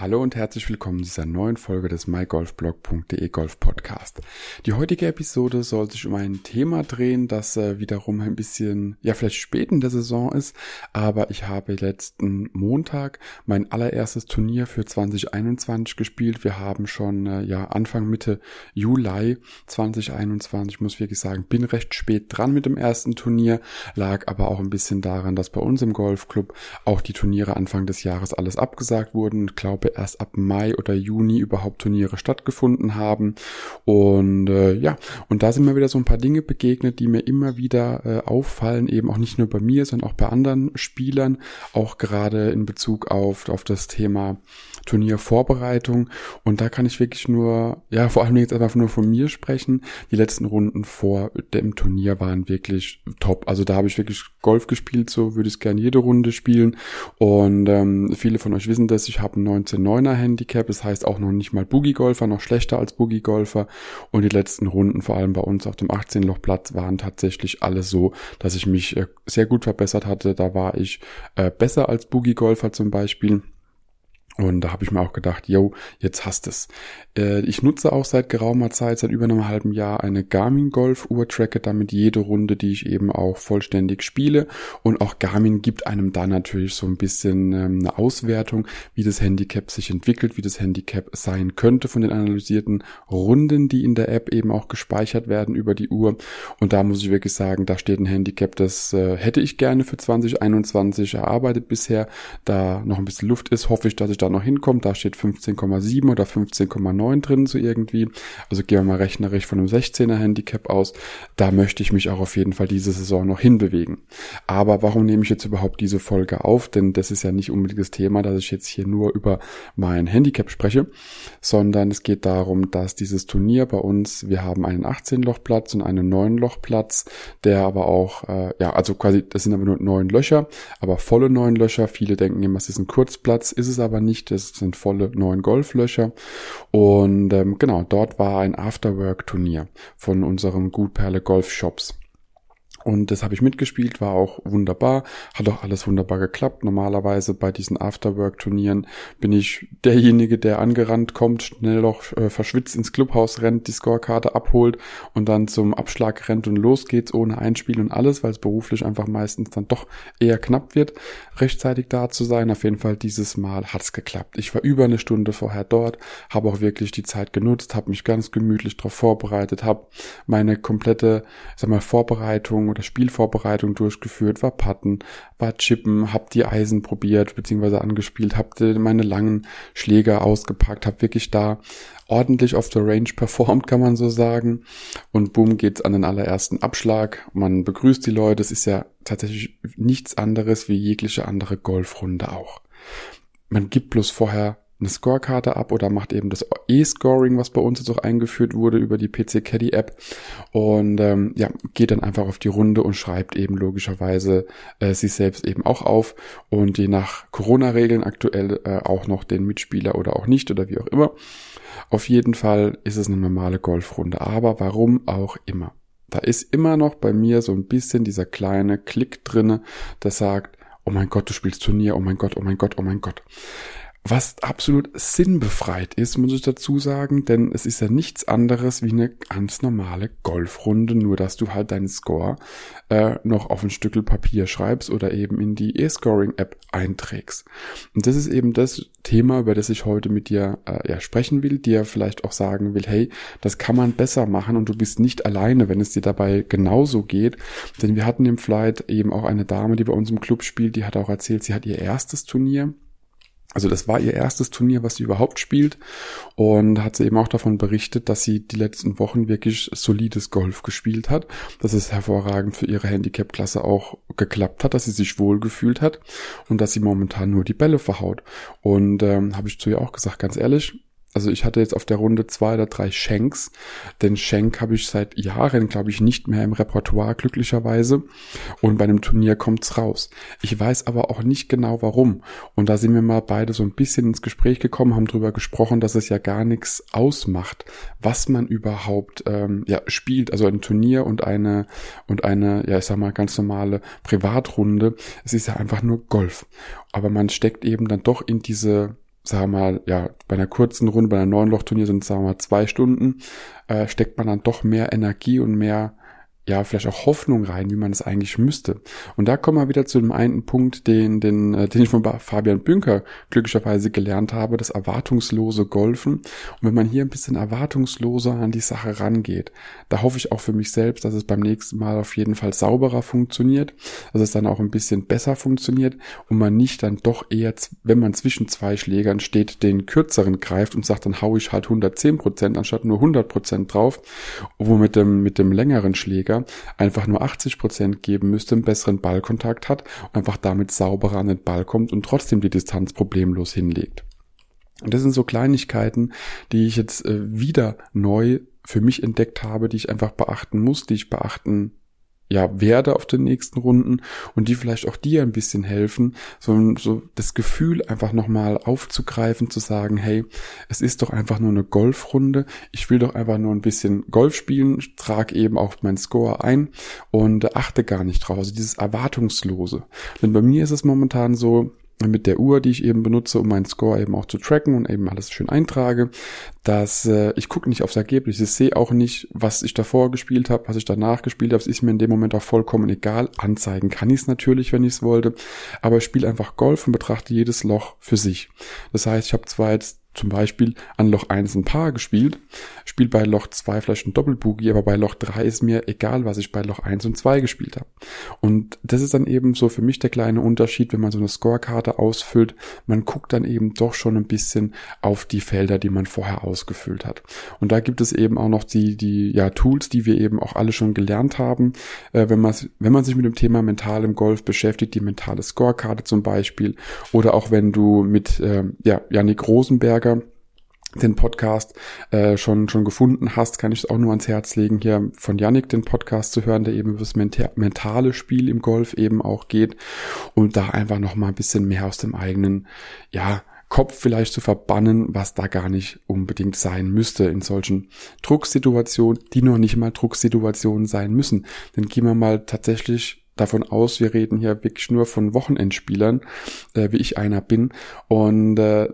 Hallo und herzlich willkommen zu dieser neuen Folge des mygolfblog.de Golf Podcast. Die heutige Episode soll sich um ein Thema drehen, das äh, wiederum ein bisschen, ja vielleicht spät in der Saison ist, aber ich habe letzten Montag mein allererstes Turnier für 2021 gespielt. Wir haben schon äh, ja Anfang Mitte Juli 2021, muss wirklich sagen, bin recht spät dran mit dem ersten Turnier, lag aber auch ein bisschen daran, dass bei uns im Golfclub auch die Turniere Anfang des Jahres alles abgesagt wurden. Ich glaube glaube, erst ab Mai oder Juni überhaupt Turniere stattgefunden haben. Und äh, ja, und da sind mir wieder so ein paar Dinge begegnet, die mir immer wieder äh, auffallen, eben auch nicht nur bei mir, sondern auch bei anderen Spielern, auch gerade in Bezug auf, auf das Thema Turniervorbereitung. Und da kann ich wirklich nur, ja, vor allem jetzt einfach nur von mir sprechen. Die letzten Runden vor dem Turnier waren wirklich top. Also da habe ich wirklich Golf gespielt, so würde ich es gerne jede Runde spielen. Und ähm, viele von euch wissen das, ich habe 19 9er Handicap. Das heißt auch noch nicht mal Boogie-Golfer, noch schlechter als Boogie-Golfer. Und die letzten Runden, vor allem bei uns auf dem 18-Loch-Platz, waren tatsächlich alle so, dass ich mich äh, sehr gut verbessert hatte. Da war ich äh, besser als Boogie-Golfer zum Beispiel. Und da habe ich mir auch gedacht, yo, jetzt hast es. Äh, ich nutze auch seit geraumer Zeit, seit über einem halben Jahr, eine Garmin Golf Uhr, tracke damit jede Runde, die ich eben auch vollständig spiele. Und auch Garmin gibt einem da natürlich so ein bisschen ähm, eine Auswertung, wie das Handicap sich entwickelt, wie das Handicap sein könnte von den analysierten Runden, die in der App eben auch gespeichert werden über die Uhr. Und da muss ich wirklich sagen, da steht ein Handicap, das äh, hätte ich gerne für 2021 erarbeitet bisher. Da noch ein bisschen Luft ist, hoffe ich, dass ich da noch hinkommt. Da steht 15,7 oder 15,9 drin so irgendwie. Also gehen wir mal rechnerisch von einem 16er Handicap aus. Da möchte ich mich auch auf jeden Fall diese Saison noch hinbewegen. Aber warum nehme ich jetzt überhaupt diese Folge auf? Denn das ist ja nicht unbedingt das Thema, dass ich jetzt hier nur über mein Handicap spreche, sondern es geht darum, dass dieses Turnier bei uns, wir haben einen 18-Loch-Platz und einen 9-Loch-Platz, der aber auch, äh, ja, also quasi, das sind aber nur neun Löcher, aber volle neun Löcher. Viele denken immer, es ist ein Kurzplatz, ist es aber nicht nicht. Das sind volle neun Golflöcher. Und ähm, genau, dort war ein Afterwork-Turnier von unserem Gutperle Golf Shops. Und das habe ich mitgespielt, war auch wunderbar, hat auch alles wunderbar geklappt. Normalerweise bei diesen Afterwork-Turnieren bin ich derjenige, der angerannt kommt, schnell noch äh, verschwitzt ins Clubhaus rennt, die Scorekarte abholt und dann zum Abschlag rennt und los geht's ohne Einspiel und alles, weil es beruflich einfach meistens dann doch eher knapp wird, rechtzeitig da zu sein. Auf jeden Fall dieses Mal hat's geklappt. Ich war über eine Stunde vorher dort, habe auch wirklich die Zeit genutzt, habe mich ganz gemütlich darauf vorbereitet, habe meine komplette, sag mal, Vorbereitung oder Spielvorbereitung durchgeführt, war Patten, war Chippen, hab die Eisen probiert bzw. angespielt, hab meine langen Schläger ausgepackt, hab wirklich da ordentlich auf der Range performt, kann man so sagen. Und boom geht's an den allerersten Abschlag. Man begrüßt die Leute. Es ist ja tatsächlich nichts anderes wie jegliche andere Golfrunde auch. Man gibt bloß vorher eine Scorekarte ab oder macht eben das E-Scoring, was bei uns jetzt auch eingeführt wurde über die PC Caddy App und ähm, ja, geht dann einfach auf die Runde und schreibt eben logischerweise äh, sich selbst eben auch auf und je nach Corona-Regeln aktuell äh, auch noch den Mitspieler oder auch nicht oder wie auch immer. Auf jeden Fall ist es eine normale Golfrunde, aber warum auch immer. Da ist immer noch bei mir so ein bisschen dieser kleine Klick drinne, der sagt, oh mein Gott, du spielst Turnier, oh mein Gott, oh mein Gott, oh mein Gott was absolut sinnbefreit ist, muss ich dazu sagen, denn es ist ja nichts anderes wie eine ganz normale Golfrunde, nur dass du halt deinen Score äh, noch auf ein Stückel Papier schreibst oder eben in die E-Scoring-App einträgst. Und das ist eben das Thema, über das ich heute mit dir äh, ja, sprechen will, dir vielleicht auch sagen will, hey, das kann man besser machen und du bist nicht alleine, wenn es dir dabei genauso geht. Denn wir hatten im Flight eben auch eine Dame, die bei uns im Club spielt, die hat auch erzählt, sie hat ihr erstes Turnier also das war ihr erstes Turnier, was sie überhaupt spielt und hat sie eben auch davon berichtet, dass sie die letzten Wochen wirklich solides Golf gespielt hat, dass es hervorragend für ihre Handicap-Klasse auch geklappt hat, dass sie sich wohl gefühlt hat und dass sie momentan nur die Bälle verhaut. Und ähm, habe ich zu ihr auch gesagt, ganz ehrlich, Also ich hatte jetzt auf der Runde zwei oder drei Shanks. Den Shank habe ich seit Jahren, glaube ich, nicht mehr im Repertoire, glücklicherweise. Und bei einem Turnier kommt's raus. Ich weiß aber auch nicht genau warum. Und da sind wir mal beide so ein bisschen ins Gespräch gekommen, haben drüber gesprochen, dass es ja gar nichts ausmacht, was man überhaupt ähm, ja, spielt. Also ein Turnier und eine und eine, ja, ich sag mal, ganz normale Privatrunde. Es ist ja einfach nur Golf. Aber man steckt eben dann doch in diese sagen wir mal, ja, bei einer kurzen Runde, bei einer neuen Lochturnier sind es, sagen wir mal, zwei Stunden, äh, steckt man dann doch mehr Energie und mehr ja, vielleicht auch Hoffnung rein, wie man es eigentlich müsste. Und da kommen wir wieder zu dem einen Punkt, den, den, äh, den ich von Fabian Bünker glücklicherweise gelernt habe, das erwartungslose Golfen. Und wenn man hier ein bisschen erwartungsloser an die Sache rangeht, da hoffe ich auch für mich selbst, dass es beim nächsten Mal auf jeden Fall sauberer funktioniert, dass es dann auch ein bisschen besser funktioniert und man nicht dann doch eher, wenn man zwischen zwei Schlägern steht, den kürzeren greift und sagt, dann hau ich halt 110 Prozent anstatt nur 100 Prozent drauf, wo mit dem, mit dem längeren Schläger einfach nur 80 Prozent geben müsste, einen besseren Ballkontakt hat einfach damit sauberer an den Ball kommt und trotzdem die Distanz problemlos hinlegt. Und das sind so Kleinigkeiten, die ich jetzt äh, wieder neu für mich entdeckt habe, die ich einfach beachten muss, die ich beachten ja, werde auf den nächsten Runden und die vielleicht auch dir ein bisschen helfen, so, so das Gefühl einfach nochmal aufzugreifen, zu sagen, hey, es ist doch einfach nur eine Golfrunde, ich will doch einfach nur ein bisschen Golf spielen, trage eben auch meinen Score ein und achte gar nicht drauf, also dieses Erwartungslose. Denn bei mir ist es momentan so, mit der Uhr, die ich eben benutze, um meinen Score eben auch zu tracken und eben alles schön eintrage, dass äh, ich gucke nicht aufs Ergebnis. Ich sehe auch nicht, was ich davor gespielt habe, was ich danach gespielt habe. Es ist mir in dem Moment auch vollkommen egal. Anzeigen kann ich es natürlich, wenn ich es wollte, aber ich spiele einfach Golf und betrachte jedes Loch für sich. Das heißt, ich habe zwar jetzt zum Beispiel an Loch 1 ein Paar gespielt, spiele bei Loch 2 vielleicht ein Doppelboogie, aber bei Loch 3 ist mir egal, was ich bei Loch 1 und 2 gespielt habe. Und das ist dann eben so für mich der kleine Unterschied, wenn man so eine Scorekarte ausfüllt. Man guckt dann eben doch schon ein bisschen auf die Felder, die man vorher ausgefüllt hat. Und da gibt es eben auch noch die, die ja, Tools, die wir eben auch alle schon gelernt haben. Äh, wenn, man, wenn man sich mit dem Thema mental im Golf beschäftigt, die mentale Scorekarte zum Beispiel, oder auch wenn du mit äh, ja, Janik Rosenberger den Podcast äh, schon schon gefunden hast, kann ich es auch nur ans Herz legen, hier von Yannick den Podcast zu hören, der eben über das mentale Spiel im Golf eben auch geht und da einfach noch mal ein bisschen mehr aus dem eigenen, ja, Kopf vielleicht zu verbannen, was da gar nicht unbedingt sein müsste in solchen Drucksituationen, die noch nicht mal Drucksituationen sein müssen. Denn gehen wir mal tatsächlich davon aus, wir reden hier wirklich nur von Wochenendspielern, äh, wie ich einer bin. Und äh,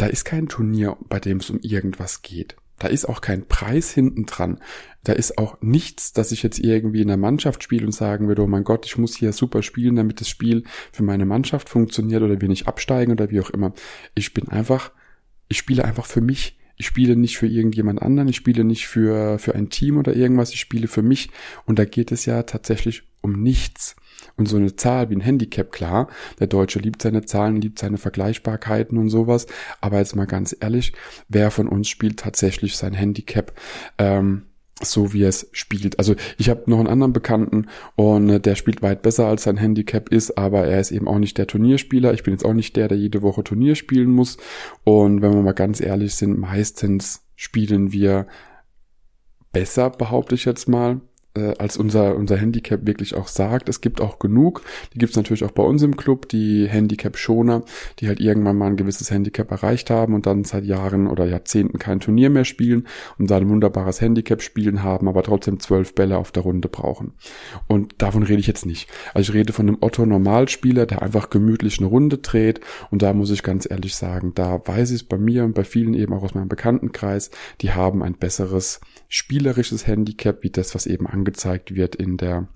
da ist kein Turnier, bei dem es um irgendwas geht. Da ist auch kein Preis hinten dran. Da ist auch nichts, dass ich jetzt irgendwie in der Mannschaft spiele und sagen würde, oh mein Gott, ich muss hier super spielen, damit das Spiel für meine Mannschaft funktioniert oder wir nicht absteigen oder wie auch immer. Ich bin einfach, ich spiele einfach für mich. Ich spiele nicht für irgendjemand anderen, ich spiele nicht für, für ein Team oder irgendwas, ich spiele für mich. Und da geht es ja tatsächlich um nichts. Und so eine Zahl wie ein Handicap, klar, der Deutsche liebt seine Zahlen, liebt seine Vergleichbarkeiten und sowas. Aber jetzt mal ganz ehrlich, wer von uns spielt tatsächlich sein Handicap? Ähm, so wie es spielt. Also ich habe noch einen anderen Bekannten und äh, der spielt weit besser als sein Handicap ist, aber er ist eben auch nicht der Turnierspieler. Ich bin jetzt auch nicht der, der jede Woche Turnier spielen muss. Und wenn wir mal ganz ehrlich sind, meistens spielen wir besser, behaupte ich jetzt mal äh, als unser, unser Handicap wirklich auch sagt. Es gibt auch genug, die gibt es natürlich auch bei uns im Club, die Handicap-Schoner, die halt irgendwann mal ein gewisses Handicap erreicht haben und dann seit Jahren oder Jahrzehnten kein Turnier mehr spielen und da ein wunderbares Handicap spielen haben, aber trotzdem zwölf Bälle auf der Runde brauchen. Und davon rede ich jetzt nicht. Also ich rede von einem Otto-Normalspieler, der einfach gemütlich eine Runde dreht und da muss ich ganz ehrlich sagen, da weiß ich es bei mir und bei vielen eben auch aus meinem Bekanntenkreis, die haben ein besseres spielerisches Handicap, wie das, was eben angezeigt wird in der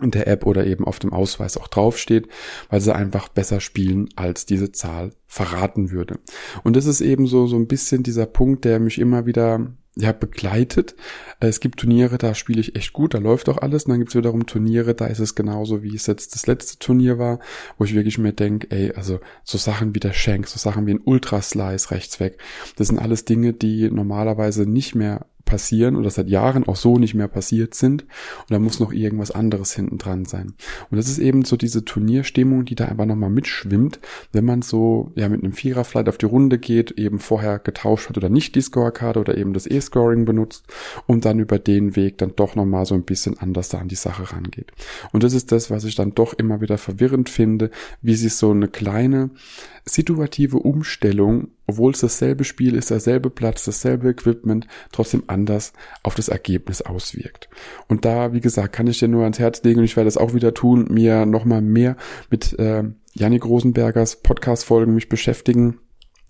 in der App oder eben auf dem Ausweis auch draufsteht, weil sie einfach besser spielen, als diese Zahl verraten würde. Und das ist eben so, so ein bisschen dieser Punkt, der mich immer wieder ja, begleitet. Es gibt Turniere, da spiele ich echt gut, da läuft auch alles. Und dann gibt es wiederum Turniere, da ist es genauso, wie es jetzt das letzte Turnier war, wo ich wirklich mir denke, ey, also so Sachen wie der Shank, so Sachen wie ein Ultra Slice rechts weg, das sind alles Dinge, die normalerweise nicht mehr passieren oder seit Jahren auch so nicht mehr passiert sind. Und da muss noch irgendwas anderes hinten dran sein. Und das ist eben so diese Turnierstimmung, die da einfach nochmal mitschwimmt, wenn man so ja mit einem Vierer vielleicht auf die Runde geht, eben vorher getauscht hat oder nicht die Scorekarte oder eben das E-Scoring benutzt und dann über den Weg dann doch nochmal so ein bisschen anders da an die Sache rangeht. Und das ist das, was ich dann doch immer wieder verwirrend finde, wie sich so eine kleine situative Umstellung, obwohl es dasselbe Spiel ist, derselbe Platz, dasselbe Equipment, trotzdem anders auf das Ergebnis auswirkt. Und da, wie gesagt, kann ich dir nur ans Herz legen und ich werde das auch wieder tun, mir nochmal mehr mit äh, Janik Rosenbergers Podcast-Folgen mich beschäftigen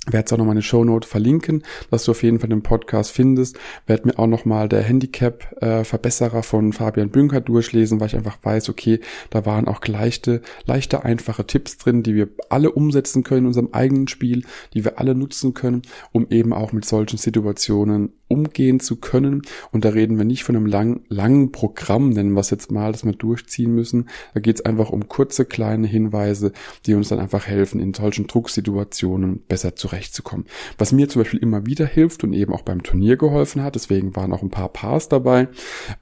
werde es auch nochmal in den Shownote verlinken, dass du auf jeden Fall den Podcast findest. Werde mir auch nochmal der Handicap-Verbesserer von Fabian Bünker durchlesen, weil ich einfach weiß, okay, da waren auch leichte, leichte, einfache Tipps drin, die wir alle umsetzen können in unserem eigenen Spiel, die wir alle nutzen können, um eben auch mit solchen Situationen umgehen zu können. Und da reden wir nicht von einem lang, langen Programm, nennen wir es jetzt mal, das wir durchziehen müssen. Da geht es einfach um kurze, kleine Hinweise, die uns dann einfach helfen, in solchen Drucksituationen besser zurechtzukommen. Was mir zum Beispiel immer wieder hilft und eben auch beim Turnier geholfen hat, deswegen waren auch ein paar Pars dabei,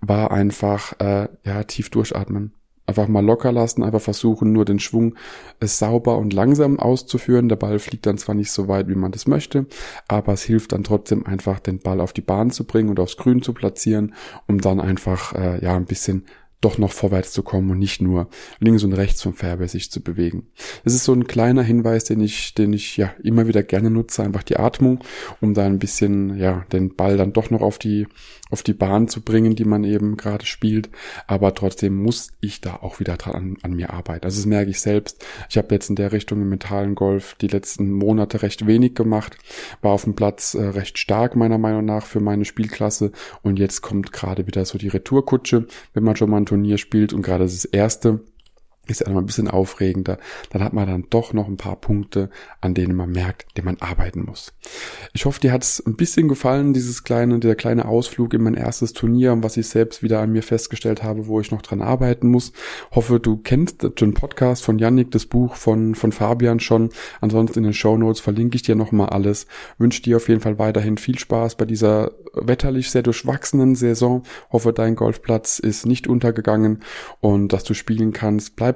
war einfach äh, ja tief durchatmen einfach mal locker lassen, einfach versuchen, nur den Schwung sauber und langsam auszuführen. Der Ball fliegt dann zwar nicht so weit, wie man das möchte, aber es hilft dann trotzdem einfach, den Ball auf die Bahn zu bringen und aufs Grün zu platzieren, um dann einfach äh, ja ein bisschen doch noch vorwärts zu kommen und nicht nur links und rechts vom Fairway sich zu bewegen. Das ist so ein kleiner Hinweis, den ich, den ich ja immer wieder gerne nutze, einfach die Atmung, um da ein bisschen, ja, den Ball dann doch noch auf die, auf die Bahn zu bringen, die man eben gerade spielt. Aber trotzdem muss ich da auch wieder dran an, an mir arbeiten. Also das merke ich selbst. Ich habe jetzt in der Richtung im mentalen Golf die letzten Monate recht wenig gemacht, war auf dem Platz äh, recht stark meiner Meinung nach für meine Spielklasse und jetzt kommt gerade wieder so die Retourkutsche, wenn man schon mal ein Turnier spielt und gerade das erste ist ja noch ein bisschen aufregender, dann hat man dann doch noch ein paar Punkte, an denen man merkt, den man arbeiten muss. Ich hoffe, dir hat es ein bisschen gefallen, dieses kleine, der kleine Ausflug in mein erstes Turnier, was ich selbst wieder an mir festgestellt habe, wo ich noch dran arbeiten muss. Hoffe, du kennst den Podcast von Yannick, das Buch von, von Fabian schon. Ansonsten in den Show Notes verlinke ich dir nochmal alles. Wünsche dir auf jeden Fall weiterhin viel Spaß bei dieser wetterlich sehr durchwachsenen Saison. Hoffe, dein Golfplatz ist nicht untergegangen und dass du spielen kannst. Bleib